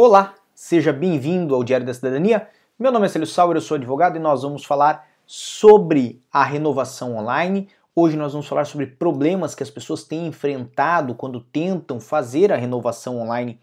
Olá, seja bem-vindo ao Diário da Cidadania. Meu nome é Celso Sauer, eu sou advogado e nós vamos falar sobre a renovação online. Hoje nós vamos falar sobre problemas que as pessoas têm enfrentado quando tentam fazer a renovação online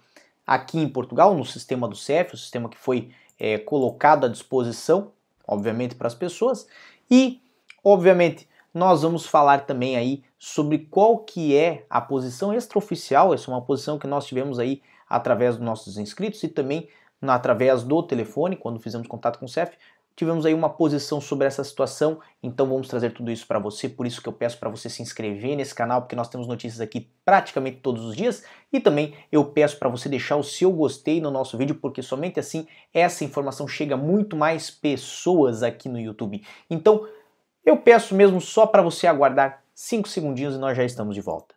aqui em Portugal, no sistema do CEF, o sistema que foi é, colocado à disposição, obviamente, para as pessoas. E, obviamente, nós vamos falar também aí sobre qual que é a posição extraoficial, essa é uma posição que nós tivemos aí através dos nossos inscritos e também através do telefone, quando fizemos contato com o CEF, tivemos aí uma posição sobre essa situação, então vamos trazer tudo isso para você, por isso que eu peço para você se inscrever nesse canal, porque nós temos notícias aqui praticamente todos os dias, e também eu peço para você deixar o seu gostei no nosso vídeo, porque somente assim essa informação chega a muito mais pessoas aqui no YouTube. Então, eu peço mesmo só para você aguardar 5 segundinhos e nós já estamos de volta.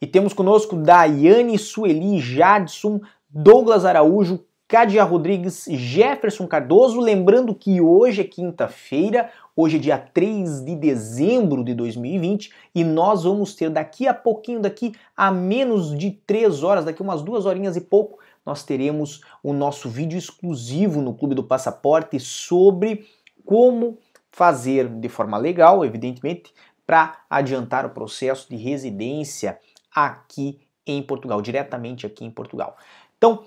E temos conosco Daiane Sueli Jadson, Douglas Araújo, Cadia Rodrigues, Jefferson Cardoso. Lembrando que hoje é quinta-feira, hoje é dia 3 de dezembro de 2020 e nós vamos ter daqui a pouquinho, daqui a menos de 3 horas, daqui umas duas horinhas e pouco, nós teremos o nosso vídeo exclusivo no Clube do Passaporte sobre como fazer de forma legal, evidentemente, para adiantar o processo de residência aqui em Portugal, diretamente aqui em Portugal. Então,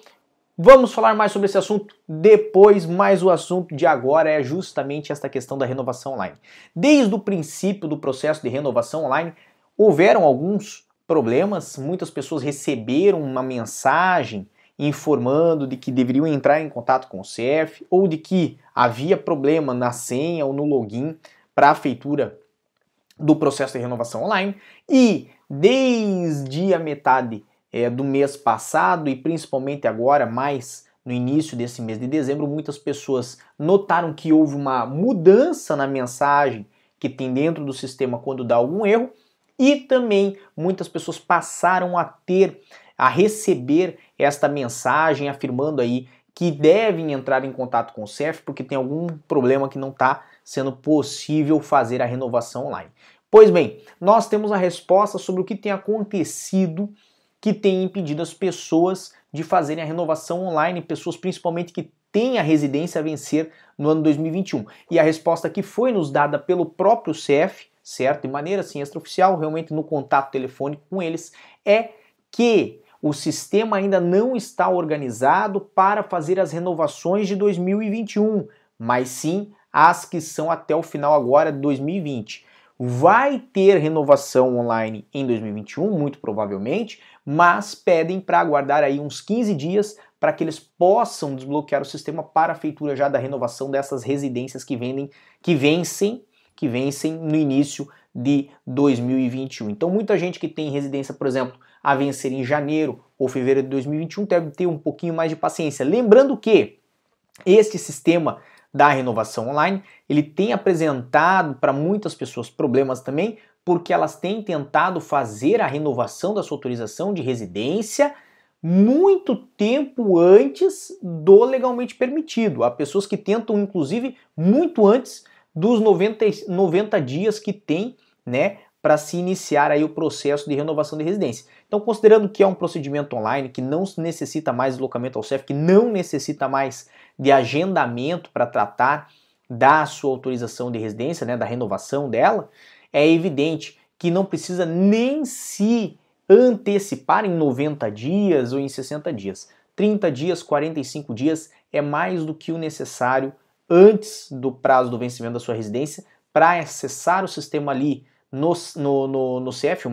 vamos falar mais sobre esse assunto depois, mas o assunto de agora é justamente esta questão da renovação online. Desde o princípio do processo de renovação online, houveram alguns problemas, muitas pessoas receberam uma mensagem informando de que deveriam entrar em contato com o CEF ou de que havia problema na senha ou no login para a feitura do processo de renovação online e desde a metade é, do mês passado e principalmente agora, mais no início desse mês de dezembro, muitas pessoas notaram que houve uma mudança na mensagem que tem dentro do sistema quando dá algum erro e também muitas pessoas passaram a ter, a receber esta mensagem afirmando aí que devem entrar em contato com o CEF porque tem algum problema que não está sendo possível fazer a renovação online. Pois bem, nós temos a resposta sobre o que tem acontecido que tem impedido as pessoas de fazerem a renovação online, pessoas principalmente que têm a residência a vencer no ano 2021. E a resposta que foi nos dada pelo próprio CEF, certo? De maneira assim extraoficial, realmente no contato telefônico com eles, é que o sistema ainda não está organizado para fazer as renovações de 2021, mas sim as que são até o final agora de 2020 vai ter renovação online em 2021, muito provavelmente, mas pedem para aguardar aí uns 15 dias para que eles possam desbloquear o sistema para a feitura já da renovação dessas residências que vendem, que vencem, que vencem no início de 2021. Então, muita gente que tem residência, por exemplo, a vencer em janeiro ou fevereiro de 2021 deve ter um pouquinho mais de paciência. Lembrando que este sistema da renovação online, ele tem apresentado para muitas pessoas problemas também, porque elas têm tentado fazer a renovação da sua autorização de residência muito tempo antes do legalmente permitido. Há pessoas que tentam, inclusive, muito antes dos 90, 90 dias que tem, né, para se iniciar aí o processo de renovação de residência. Então, considerando que é um procedimento online que não necessita mais deslocamento ao CEF, que não necessita mais de agendamento para tratar da sua autorização de residência, né, da renovação dela, é evidente que não precisa nem se antecipar em 90 dias ou em 60 dias. 30 dias, 45 dias é mais do que o necessário antes do prazo do vencimento da sua residência para acessar o sistema ali no, no, no, no CF, o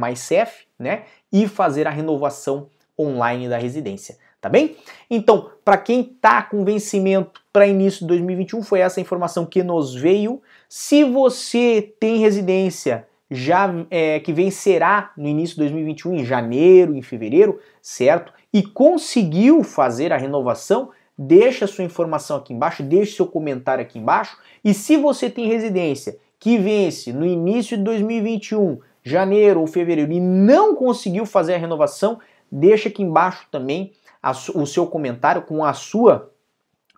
né, e fazer a renovação online da residência tá bem? Então, para quem tá com vencimento para início de 2021, foi essa informação que nos veio. Se você tem residência já é, que vencerá no início de 2021, em janeiro, em fevereiro, certo? E conseguiu fazer a renovação, deixa sua informação aqui embaixo, deixe seu comentário aqui embaixo. E se você tem residência que vence no início de 2021, janeiro ou fevereiro, e não conseguiu fazer a renovação, deixa aqui embaixo também a, o seu comentário com a sua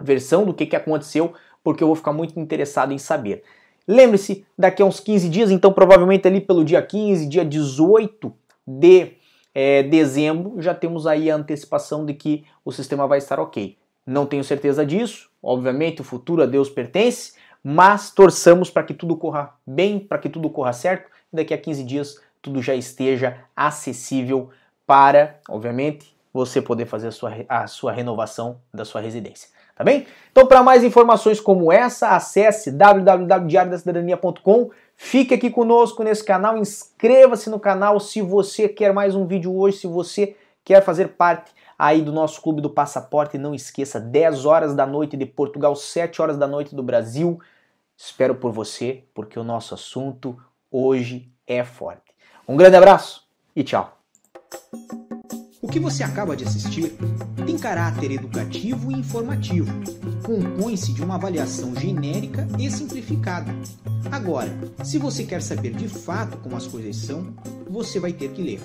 versão do que, que aconteceu, porque eu vou ficar muito interessado em saber. Lembre-se, daqui a uns 15 dias, então provavelmente ali pelo dia 15, dia 18, de é, dezembro, já temos aí a antecipação de que o sistema vai estar ok. Não tenho certeza disso, obviamente o futuro a Deus pertence, mas torçamos para que tudo corra bem, para que tudo corra certo e daqui a 15 dias tudo já esteja acessível para, obviamente, você poder fazer a sua, a sua renovação da sua residência. Tá bem? Então, para mais informações como essa, acesse www.diariodacidadania.com. Fique aqui conosco nesse canal, inscreva-se no canal se você quer mais um vídeo hoje, se você quer fazer parte aí do nosso clube do passaporte, não esqueça, 10 horas da noite de Portugal, 7 horas da noite do Brasil. Espero por você, porque o nosso assunto hoje é forte. Um grande abraço e tchau. O que você acaba de assistir tem caráter educativo e informativo. Compõe-se de uma avaliação genérica e simplificada. Agora, se você quer saber de fato como as coisas são, você vai ter que ler.